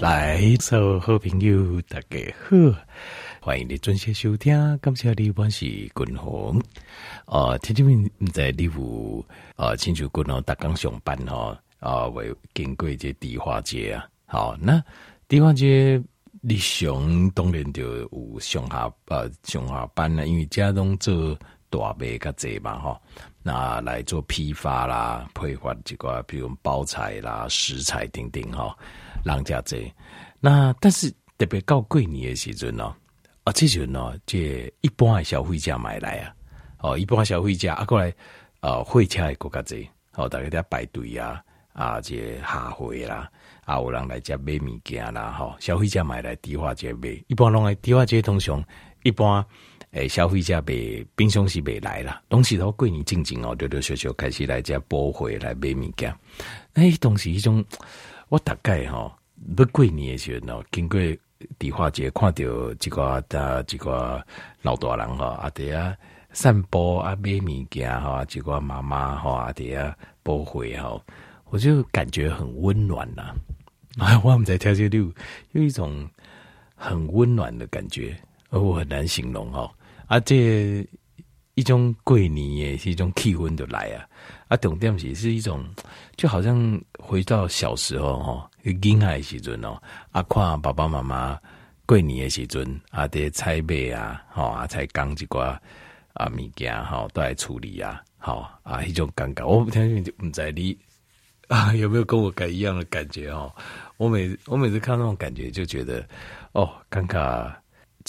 来，所有好朋友，大家好，欢迎你准时收听。感谢你，我是君宏。呃，听这边在你有呃，亲像君宏，逐工上班哦，啊，为经过这迪化街啊。好，那地化街日常当然就有上下呃上下班啦，因为家中做大卖较济嘛吼，那来做批发啦、配发这个，比如包材啦、食材等等吼。人家这，那但是特别到过年的时阵哦，啊，这阵哦，这一般的消费者买来啊，哦，一般消费者啊过来，呃，货车的国家这，哦，大家在排队啊，啊，这下货啦，啊，有人来这买物件啦，哈，消费者买来迪化街买，一般拢来迪化街通常，一般诶，消费者买平常时买来啦，东西都过年进前哦，就就小小开始来遮补货来买物件，诶，东西一种。我大概吼，要过年的时候，经过迪化街，看到一个的一个老大人哈，阿爹啊散步啊买物件哈，一个妈妈哈阿爹啊补货哈，我就感觉很温暖呐。啊，我们在跳街路有一种很温暖的感觉，而我很难形容哈。啊，这一种过年也是一种气氛就来啊。啊，重点是是一种，就好像回到小时候哈，婴孩时阵哦，啊，看爸爸妈妈过年的时阵，啊，得菜买啊，吼，啊，才刚一寡啊物件，吼，都来处理啊，吼，啊，一种感觉，我不相信就唔知你啊 有没有跟我感一样的感觉哦？我每我每次看那种感觉，就觉得哦，感觉。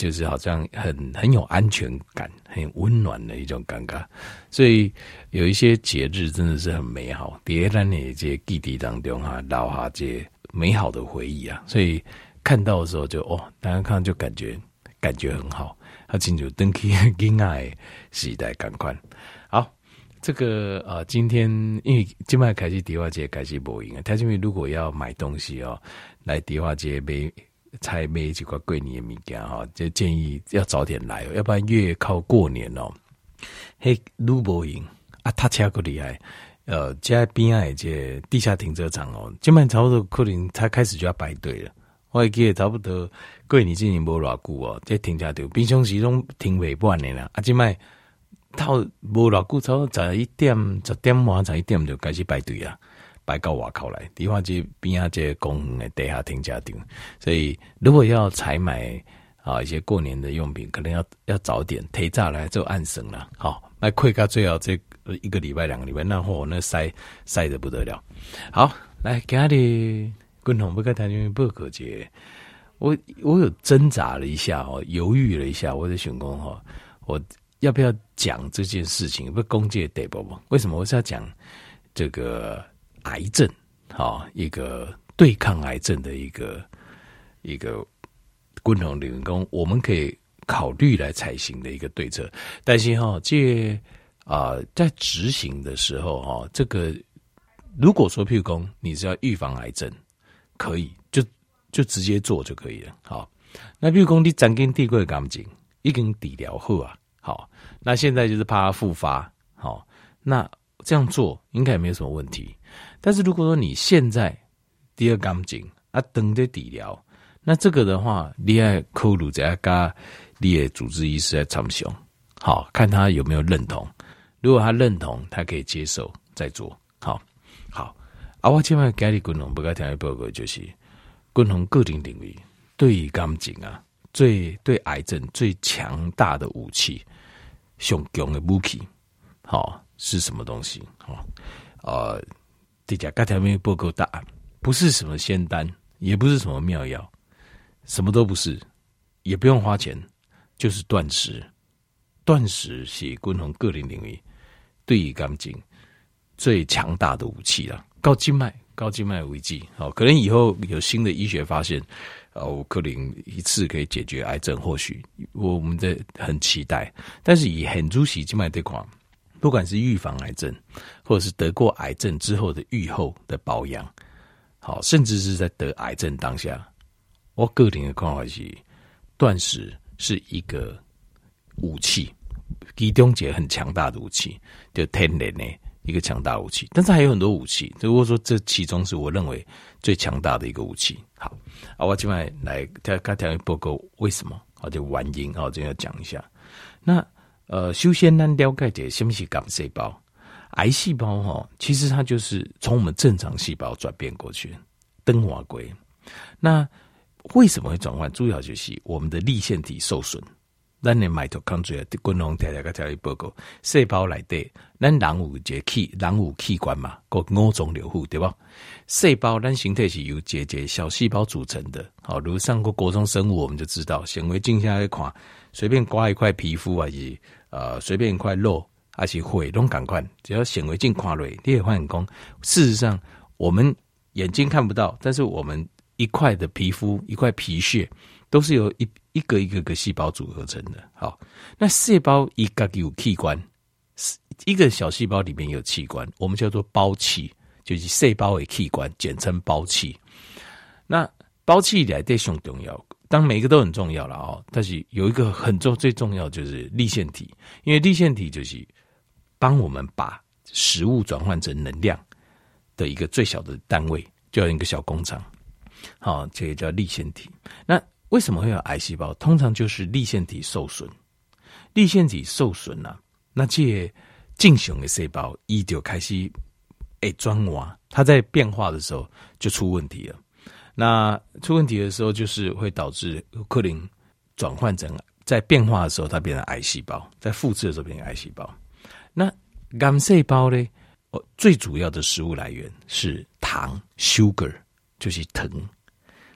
就是好像很很有安全感，很温暖的一种感觉，所以有一些节日真的是很美好。叠在那些记忆当中哈，留下这美好的回忆啊。所以看到的时候就哦，大家看就感觉感觉很好，他清楚登起恋爱时代感官。好，这个呃，今天因为今麦开始迪化街开始播音啊，他因为如果要买东西哦，来迪化街买。才买几块过年的物件哈，就建议要早点来，要不然越靠过年哦，嘿，路不赢啊，他车够厉害，呃，在边啊，这地下停车场哦，基本差不多可能才开始就要排队了。我还记得差不多过年之前无偌久哦，这停车场平常时拢停未半年了，啊，今麦到无偌久，差不多十一点、十点半、十一点就开始排队啊。摆到外口来，地方街边啊，这公园的地下停车场，所以如果要采买啊一些过年的用品，可能要要早点提早来做暗省了。好，那快咖最好这一个礼拜、两个礼拜，那货那塞塞得不得了。好，来今日共同不跟谈因为不可节，我我有挣扎了一下哦，犹豫了一下，我在想讲哈，我要不要讲这件事情？不公借得不不？为什么我是要讲这个？癌症，好一个对抗癌症的一个一个共同员工，我们可以考虑来采行的一个对策。但是哈，这啊、在执行的时候哈，这个如果说譬如说你是要预防癌症，可以就就直接做就可以了。好，那譬如说你斩根地过干净，已经底疗后啊，好，那现在就是怕它复发，好，那这样做应该也没有什么问题。但是如果说你现在第二干净啊，等着底疗，那这个的话，你要考虑在加你的主治医师来参详，好，看他有没有认同。如果他认同，他可以接受再做。好，好。啊，我今晚给你共同不该听的报告就是，共同个人领域对于干净啊，最对癌症最强大的武器，上强的武器，好是什么东西？哦，呃。这家刚才没有报告答案，不是什么仙丹，也不是什么妙药，什么都不是，也不用花钱，就是断食。断食是共同个人领域对于干净最强大的武器了。高静脉，高静脉危机，好，可能以后有新的医学发现，哦，可能一次可以解决癌症，或许我们在很期待。但是以很主席静脉这款。不管是预防癌症，或者是得过癌症之后的愈后的保养，好，甚至是在得癌症当下，我个人的看法是，断食是一个武器，其中一个很强大的武器，就天然的一个强大武器。但是还有很多武器，如果说这其中是我认为最强大的一个武器。好啊，我今晚来跟大家报告为什么，好就原因，好这样讲一下。那呃，首先咱了解一下什么是癌细胞？癌细胞哈，其实它就是从我们正常细胞转变过去，灯华归。那为什么会转换？主要就是我们的粒线体受损。咱的 mitochondria 的共同条条个条一报告，细胞来的，咱人有这器，人有器官嘛，个五脏六腑对吧？细胞咱形态是由这节小细胞组成的。好，如上过国中生物，我们就知道，显微镜下一看，随便刮一块皮肤啊是呃，随便一块肉还是血，拢赶快，只要显微镜看落，你也发现讲，事实上我们眼睛看不到，但是我们一块的皮肤，一块皮屑。都是由一一个一个个细胞组合成的。好，那细胞一个有器官，一个小细胞里面有器官，我们叫做胞器，就是细胞为器官，简称胞器。那胞器来对上重要，当每一个都很重要了哦。但是有一个很重最重要就是粒线体，因为粒线体就是帮我们把食物转换成能量的一个最小的单位，就像一个小工厂。好，这个叫粒线体。那为什么会有癌细胞？通常就是粒线体受损，粒线体受损了、那这正常的细胞一就开始诶转化，它在变化的时候就出问题了。那出问题的时候，就是会导致克林转换成在变化的时候，它变成癌细胞，在复制的时候变成癌细胞。那癌细胞呢？最主要的食物来源是糖 （sugar），就是糖。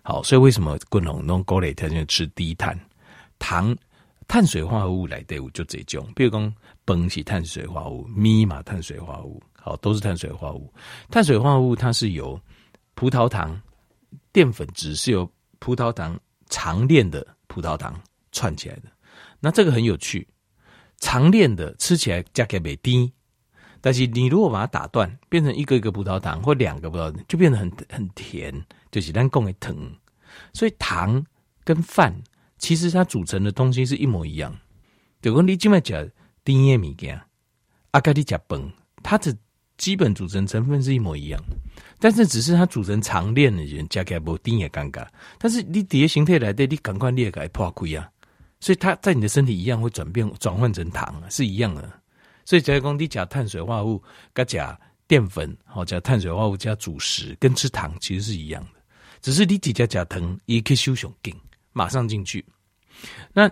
好，所以为什么滚龙弄高磊他就吃低碳糖碳水化合物来对，就这种，比如讲崩起碳水化合物，米嘛碳水化合物，好，都是碳水化合物。碳水化合物它是由葡萄糖淀粉质是由葡萄糖长链的葡萄糖串起来的。那这个很有趣，长链的吃起来价格没低，但是你如果把它打断，变成一个一个葡萄糖或两个葡萄糖，就变得很很甜。就是咱讲的糖，所以糖跟饭其实它组成的东西是一模一样。就讲你今麦讲甜的物件，阿盖你讲饭，它的基本组成成分是一模一样，但是只是它组成长链的人加起来无甜也尴尬。但是你底下形态来的，你赶快裂开破开啊！所以它在你的身体一样会转变转换成糖，是一样的。所以假如讲你加碳水化合物，加加淀粉，好加碳水化合物加主食，跟吃糖其实是一样的。只是你底下加糖，伊去修上紧，马上进去。那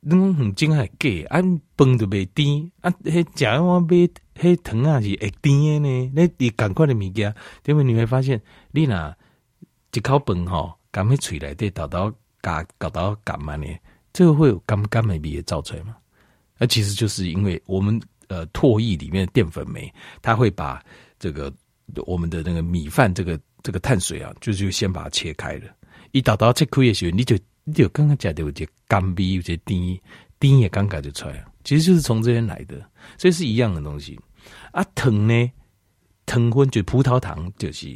拢很精还给，按饭都袂甜，啊，迄食我买迄糖啊是会甜的呢。那你赶快的物件，因为你会发现，你若一口饭吼，含喺嘴内底，倒到嘎搞到感嘛呢，这个会有甘甘美味造出来嘛？那其实就是因为我们呃唾液里面的淀粉酶，它会把这个我们的那个米饭这个。这个碳水啊，就就先把它切开了。一倒到切开的时候，你就你就刚刚讲的有些甘味，有些甜，甜也刚刚就出来了。其实就是从这边来的，所以是一样的东西。啊，糖呢，糖分就葡萄糖，就是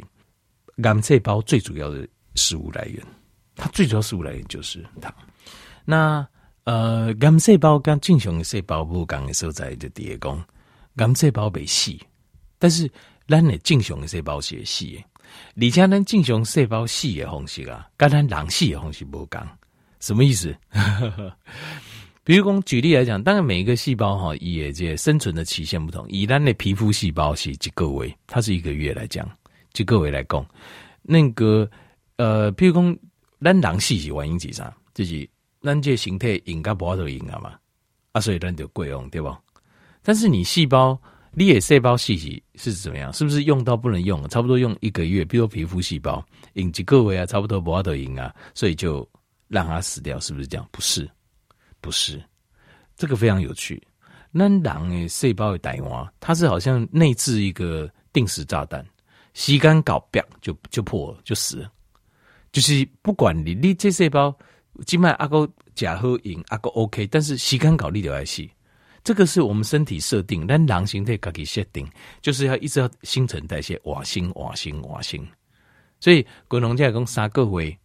癌细胞最主要的食物来源。它最主要食物来源就是糖。那呃，癌细胞跟正常的细胞不同的所在就第一讲，癌细胞被死，但是咱的正常的细胞是会死的。而且咱正常细胞死的方式啊，跟咱人死的方式不同，什么意思？比如讲举例来讲，当然每一个细胞哈，也这生存的期限不同。以咱的皮肤细胞是几个位，它是一个月来讲，几个位来供，那个呃，比如讲咱人细是原因是啥？就是咱这形态应该不好都赢了嘛，啊，所以咱就贵用对吧？但是你细胞。你的细胞细体是怎么样？是不是用到不能用？差不多用一个月，比如说皮肤细胞，引几个位啊，差不多不要得赢啊，所以就让它死掉，是不是这样？不是，不是，这个非常有趣。那人的细胞的代码，它是好像内置一个定时炸弹，吸干搞掉就就破了，就死了。就是不管你你这细胞，静脉阿哥假喝饮阿哥 OK，但是吸干搞你就爱死。这个是我们身体设定，但狼形态可以设定，就是要一直要新陈代谢，瓦新瓦新瓦新。所以滚龙在讲三个月，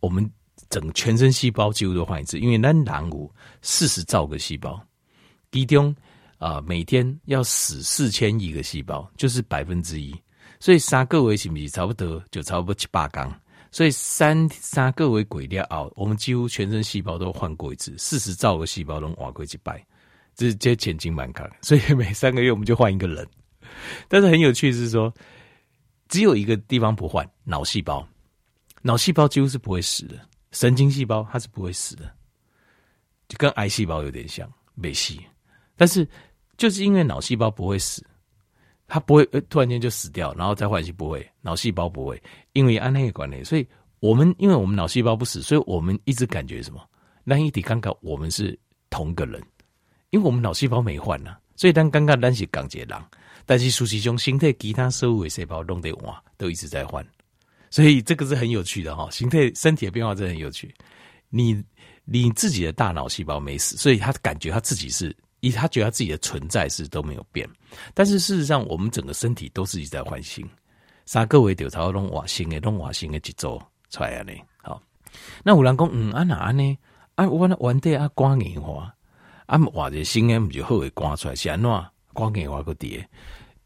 我们整全身细胞几乎都换一次，因为咱人有四十兆个细胞，其中啊、每天要死四千亿个细胞，就是百分之一。所以三个月是不是差不多就差不多七八缸？所以三三个月过了后，我们几乎全身细胞都换过一次，四十兆个细胞都换过一百，这这千金满卡。所以每三个月我们就换一个人。但是很有趣是说，只有一个地方不换，脑细胞，脑细胞几乎是不会死的，神经细胞它是不会死的，就跟癌细胞有点像，没死。但是就是因为脑细胞不会死，它不会突然间就死掉，然后再换细不会，脑细胞不会，因为安那个关系，所以我们因为我们脑细胞不死，所以我们一直感觉什么？那一体刚刚我们是同个人，因为我们脑细胞没换呢、啊，所以当刚刚单是钢铁狼，但是实际上身体其他所有的细胞都得换，都一直在换，所以这个是很有趣的哈，形态身体的变化真的很有趣。你你自己的大脑细胞没死，所以他感觉他自己是。以他觉得他自己的存在是都没有变，但是事实上，我们整个身体都是一直在换新。三个月调查拢换新的，拢换新的节奏出来呢。好，那有人讲，嗯，啊哪安呢？啊，我那玩的啊，光硬化，啊，换个新的不就好会刮出来？是安怎光硬化个叠？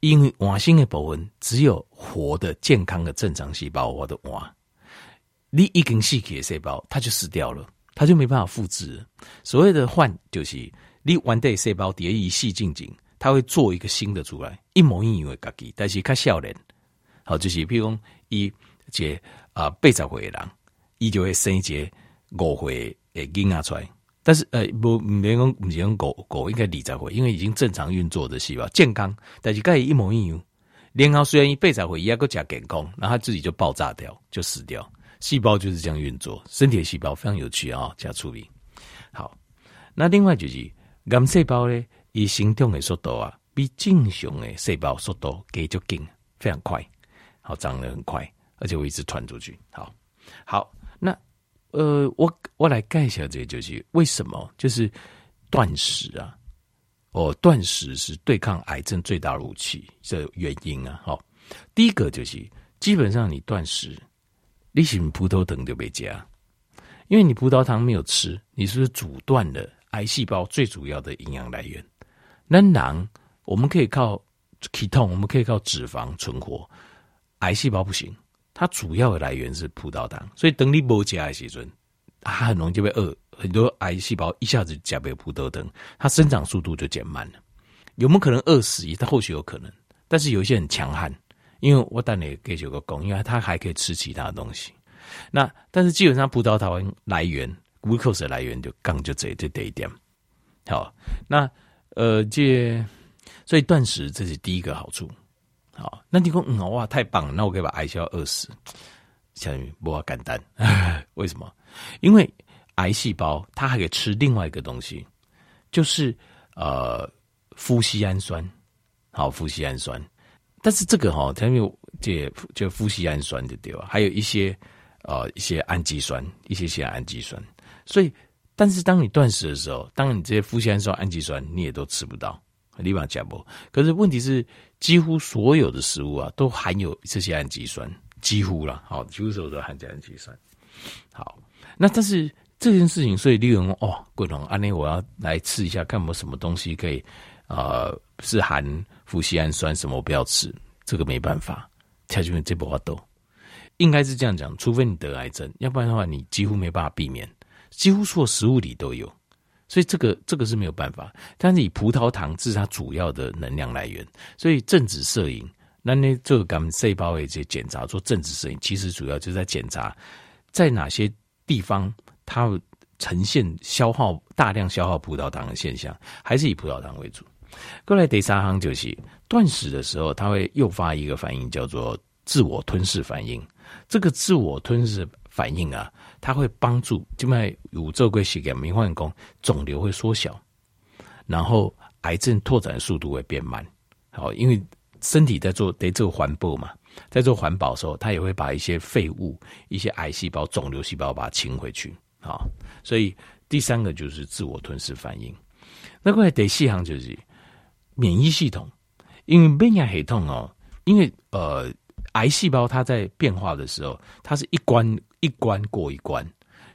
因为换新的部分只有活的、健康的正常细胞，我的换。你已经死去的细胞，它就死掉了，它就没办法复制。所谓的换，就是。你原地细胞叠一细进进，它会做一个新的出来，一模一样的自己，但是较少年。好，就是譬如讲，一个啊八十岁的人，伊就会生一个五岁的囡仔出来。但是呃，不，唔免讲，唔是讲五五应该二十岁，因为已经正常运作的细胞健康，但是佮伊一模一样。然后虽然伊八十岁，伊还够加健康，然后它自己就爆炸掉，就死掉。细胞就是这样运作，身体的细胞非常有趣啊，加、处理。好，那另外就是。癌细胞呢，伊生长的速度啊，比正常的细胞速度加足紧，非常快，好长得很快，而且会一直传出去。好，好，那呃，我我来介绍这个，就是为什么，就是断食啊，哦，断食是对抗癌症最大的武器，这原因啊，好，第一个就是基本上你断食，你是葡萄糖就没加，因为你葡萄糖没有吃，你是不是阻断了？癌细胞最主要的营养来源，那囊我们可以靠 ketone，我们可以靠脂肪存活。癌细胞不行，它主要的来源是葡萄糖，所以等你不吃的时候，它很容易就被饿。很多癌细胞一下子加被葡萄糖，它生长速度就减慢了。有没有可能饿死？它或许有可能，但是有一些很强悍，因为我当年给有个功，因为它还可以吃其他的东西。那但是基本上葡萄糖来源。glucose 来源就杠就这这这一点，好，那呃这所以断食这是第一个好处，好，那你说嗯哇太棒了，那我可以把癌细胞饿死，相当于不简单，为什么？因为癌细胞它还可以吃另外一个东西，就是呃麸醯胺酸，好麸醯胺酸，但是这个哈它有这就麸醯胺酸的对吧？还有一些呃一些氨基酸，一些些氨基酸。所以，但是当你断食的时候，当你这些麸醯胺酸、氨基酸你也都吃不到，立马加不。可是问题是，几乎所有的食物啊，都含有这些氨基酸，几乎了，好，几乎所有都含这氨基酸。好，那但是这件事情，所以利用哦，贵龙安内，我要来吃一下，看有没有什么东西可以，呃，是含富硒氨酸，什么我不要吃，这个没办法，条件这不法都应该是这样讲，除非你得癌症，要不然的话，你几乎没办法避免。几乎所有食物里都有，所以这个这个是没有办法。但是以葡萄糖是它主要的能量来源，所以正子摄影，那那这个咱们细胞的这些检查做正子摄影，其实主要就在检查在哪些地方它呈现消耗大量消耗葡萄糖的现象，还是以葡萄糖为主。过来第三行就是断食的时候，它会诱发一个反应，叫做自我吞噬反应。这个自我吞噬反应啊。它会帮助，静脉有这个血给明换工，肿瘤会缩小，然后癌症拓展速度会变慢。好，因为身体在做得做环保嘛，在做环保的时候，它也会把一些废物、一些癌细胞、肿瘤细胞把它清回去。好，所以第三个就是自我吞噬反应。那个第四项就是免疫系统，因为免疫系统哦，因为呃。癌细胞它在变化的时候，它是一关一关过一关。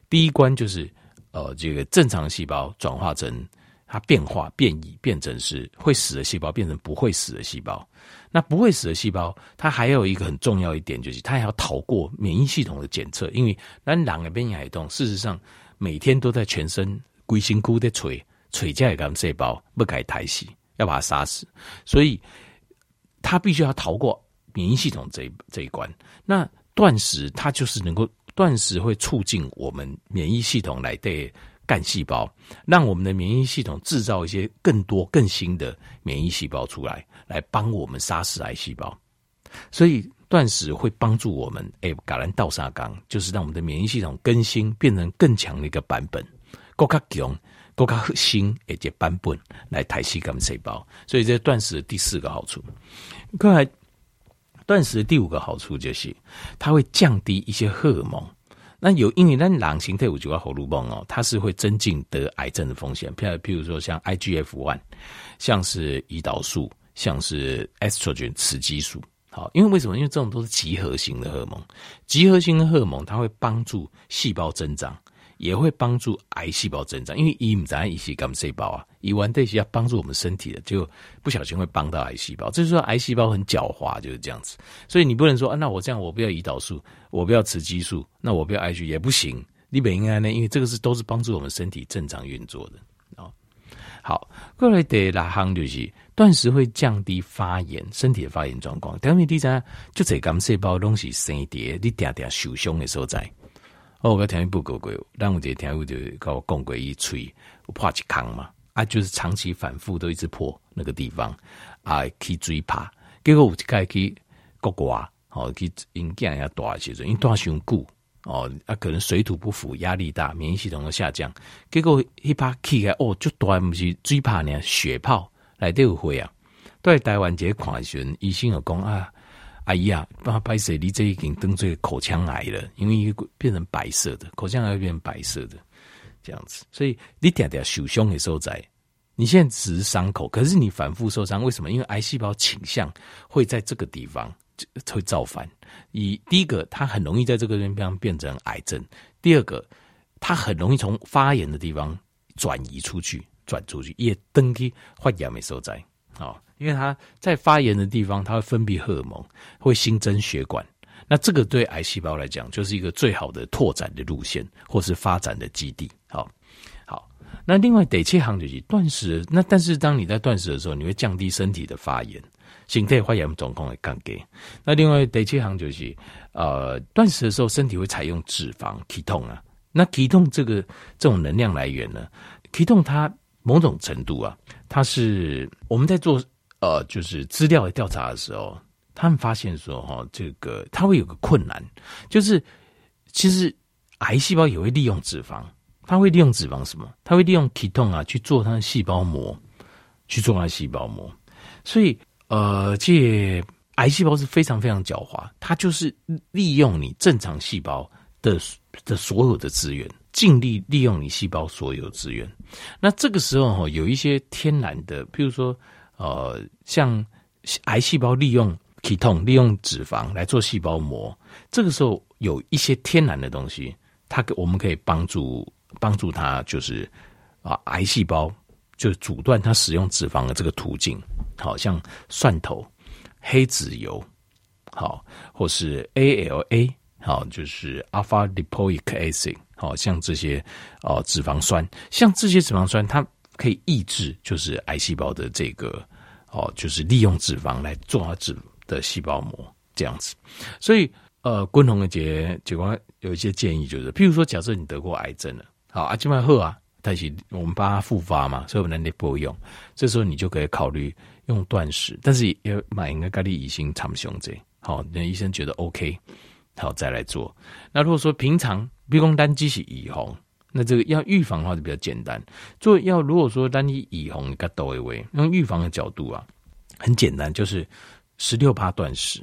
第一关就是呃，这个正常细胞转化成它变化变异，变成是会死的细胞变成不会死的细胞。那不会死的细胞，它还有一个很重要一点，就是它还要逃过免疫系统的检测。因为那两个变异海动，事实上每天都在全身龟心菇的锤锤架一个细胞不该抬起，要把它杀死，所以它必须要逃过免疫系统这一这一关。那断食它就是能够断食会促进我们免疫系统来对。干细胞，让我们的免疫系统制造一些更多、更新的免疫细胞出来，来帮我们杀死癌细胞。所以断食会帮助我们，哎，橄榄倒沙缸，就是让我们的免疫系统更新，变成更强的一个版本，更加强、更加新一些版本来抬起干细胞。所以这断食的第四个好处，刚才断食的第五个好处就是，它会降低一些荷尔蒙。那有，因为那狼形态五九二喉咙泵哦，它是会增进得癌症的风险。譬如，譬如说像 IGF one，像是胰岛素，像是 estrogen 雌激素。好，因为为什么？因为这种都是集合型的荷尔蒙，集合型的荷尔蒙它会帮助细胞增长。也会帮助癌细胞增长，因为伊唔在一起干细胞啊，伊完这些要帮助我们身体的，就不小心会帮到癌细胞。就是说，癌细胞很狡猾，就是这样子。所以你不能说啊，那我这样我不要胰岛素，我不要雌激素，那我不要 IG 也不行。你本应该呢，因为这个是都是帮助我们身体正常运作的啊。好，过来第六项就是断食会降低发炎，身体的发炎状况。因为第三，就这癌细胞东西生叠，你点点受伤的所在。哦，我听一部过过，让我这听我就跟我讲过一吹，我破一坑嘛，啊，就是长期反复都一直破那个地方，啊，去追爬，结果有一开去国外，哦，去因囝也大时阵，因大伤久，哦，啊，可能水土不服，压力大，免疫系统都下降，结果一把起来，哦，就大不是追爬呢，血泡来都有会啊，都在台湾这看时阵，医生有讲啊。阿姨啊，不拍摄你这已经登做口腔癌了，因为变成白色的口腔癌会变成白色的这样子，所以你点点受伤的时候在，你现在只是伤口，可是你反复受伤，为什么？因为癌细胞倾向会在这个地方会造反。以第一个，它很容易在这个地方变成癌症；第二个，它很容易从发炎的地方转移出去，转出去也登去发炎的时候在啊。因为它在发炎的地方，它会分泌荷尔蒙，会新增血管。那这个对癌细胞来讲，就是一个最好的拓展的路线，或是发展的基地。好，好。那另外得切行就是断食。那但是当你在断食的时候，你会降低身体的发炎，形态发炎总共会降低。那另外得切行就是，呃，断食的时候，身体会采用脂肪启动啊。那启动这个这种能量来源呢，启动它某种程度啊，它是我们在做。呃，就是资料的调查的时候，他们发现说，哈，这个它会有个困难，就是其实癌细胞也会利用脂肪，它会利用脂肪什么？它会利用 ketone 啊去做它的细胞膜，去做它的细胞膜。所以，呃，这癌细胞是非常非常狡猾，它就是利用你正常细胞的的所有的资源，尽力利用你细胞所有资源。那这个时候哈，有一些天然的，譬如说。呃，像癌细胞利用酮利用脂肪来做细胞膜，这个时候有一些天然的东西，它我们可以帮助帮助它，就是啊，癌细胞就阻断它使用脂肪的这个途径。好像蒜头、黑籽油，好，或是 ALA，好，就是 alpha lipoic acid，好像这些哦脂肪酸，像这些脂肪酸，它。可以抑制，就是癌细胞的这个哦，就是利用脂肪来做它脂的细胞膜这样子。所以，呃，滚红的结结果有一些建议，就是譬如说，假设你得过癌症了，好，阿基麦赫啊，但是我们帮他复发嘛，所以我们能力不会用，这时候你就可以考虑用断食，但是也买应该咖喱乙型长胸这，好，那医生觉得 OK，好再来做。那如果说平常比如说单机是乙红。那这个要预防的话就比较简单。做要如果说单一以红个抖一位，用预防的角度啊，很简单，就是十六趴断食，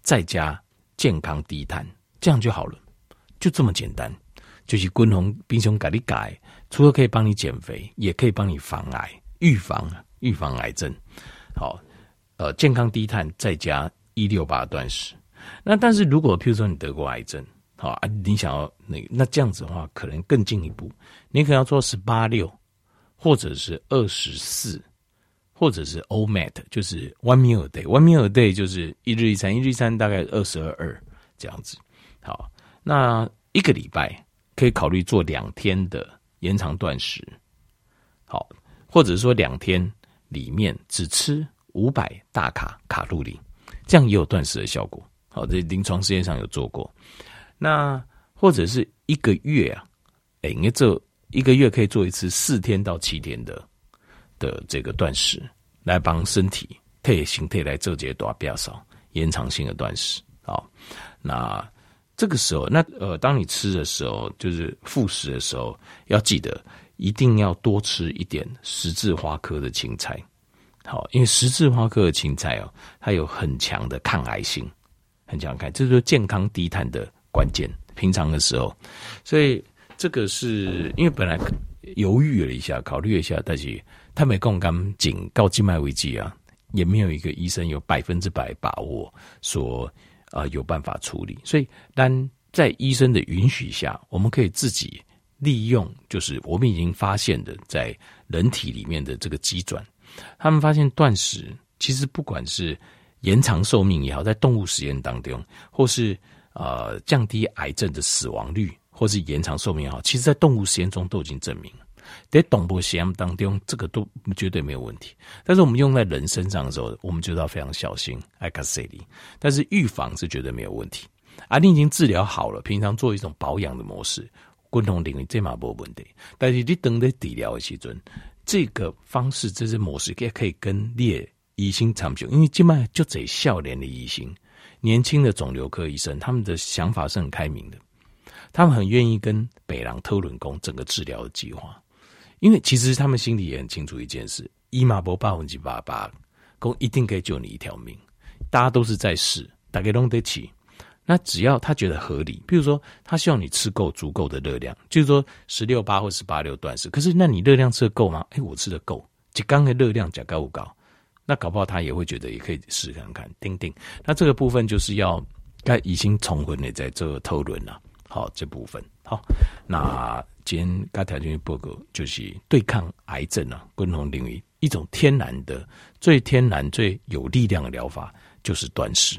再加健康低碳，这样就好了，就这么简单。就是滚红冰熊改你改，除了可以帮你减肥，也可以帮你防癌，预防预防癌症。好，呃，健康低碳再加一六八断食。那但是如果譬如说你得过癌症。好啊，你想要那那这样子的话，可能更进一步，你可能要做十八六，或者是二十四，或者是 o mat，就是 one meal a day，one meal a day 就是一日一餐，一日一餐大概二十二二这样子。好，那一个礼拜可以考虑做两天的延长断食，好，或者说两天里面只吃五百大卡卡路里，这样也有断食的效果。好，在临床实验上有做过。那或者是一个月啊，哎，应该这一个月可以做一次四天到七天的的这个断食，来帮身体退形态来这些多比较少延长性的断食。好，那这个时候，那呃，当你吃的时候，就是复食的时候，要记得一定要多吃一点十字花科的青菜。好，因为十字花科的青菜哦，它有很强的抗癌性。很强看，这就是健康低碳的关键。平常的时候，所以这个是因为本来犹豫了一下，考虑了一下，但是他没共感警告静脉危机啊，也没有一个医生有百分之百把握说啊、有办法处理。所以，但在医生的允许下，我们可以自己利用，就是我们已经发现的在人体里面的这个机转，他们发现断食其实不管是。延长寿命也好，在动物实验当中，或是呃降低癌症的死亡率，或是延长寿命也好，其实，在动物实验中都已经证明，在动物实验当中，这个都绝对没有问题。但是我们用在人身上的时候，我们就要非常小心，爱卡塞利。但是预防是绝对没有问题。啊，你已经治疗好了，平常做一种保养的模式，共同领域这嘛没问题。但是你等在治疗的时阵，这个方式，这些模式也可以跟列。医生长久，因为今麦就这少年的医生，年轻的肿瘤科医生，他们的想法是很开明的，他们很愿意跟北郎讨论讲整个治疗的计划，因为其实他们心里也很清楚一件事：伊玛博百分之八八，公一定可以救你一条命。大家都是在试，大家拢得起。那只要他觉得合理，比如说他希望你吃够足够的热量，就是说十六八或十八六断食。可是那你热量吃得够吗？哎、我吃得够，就刚的热量加高不高？那搞不好他也会觉得也可以试看看，钉钉。那这个部分就是要该已经重婚的在这讨论了。好，这部分好。那今天该条件报告就是对抗癌症啊，共同领域一种天然的、最天然、最有力量的疗法，就是断食。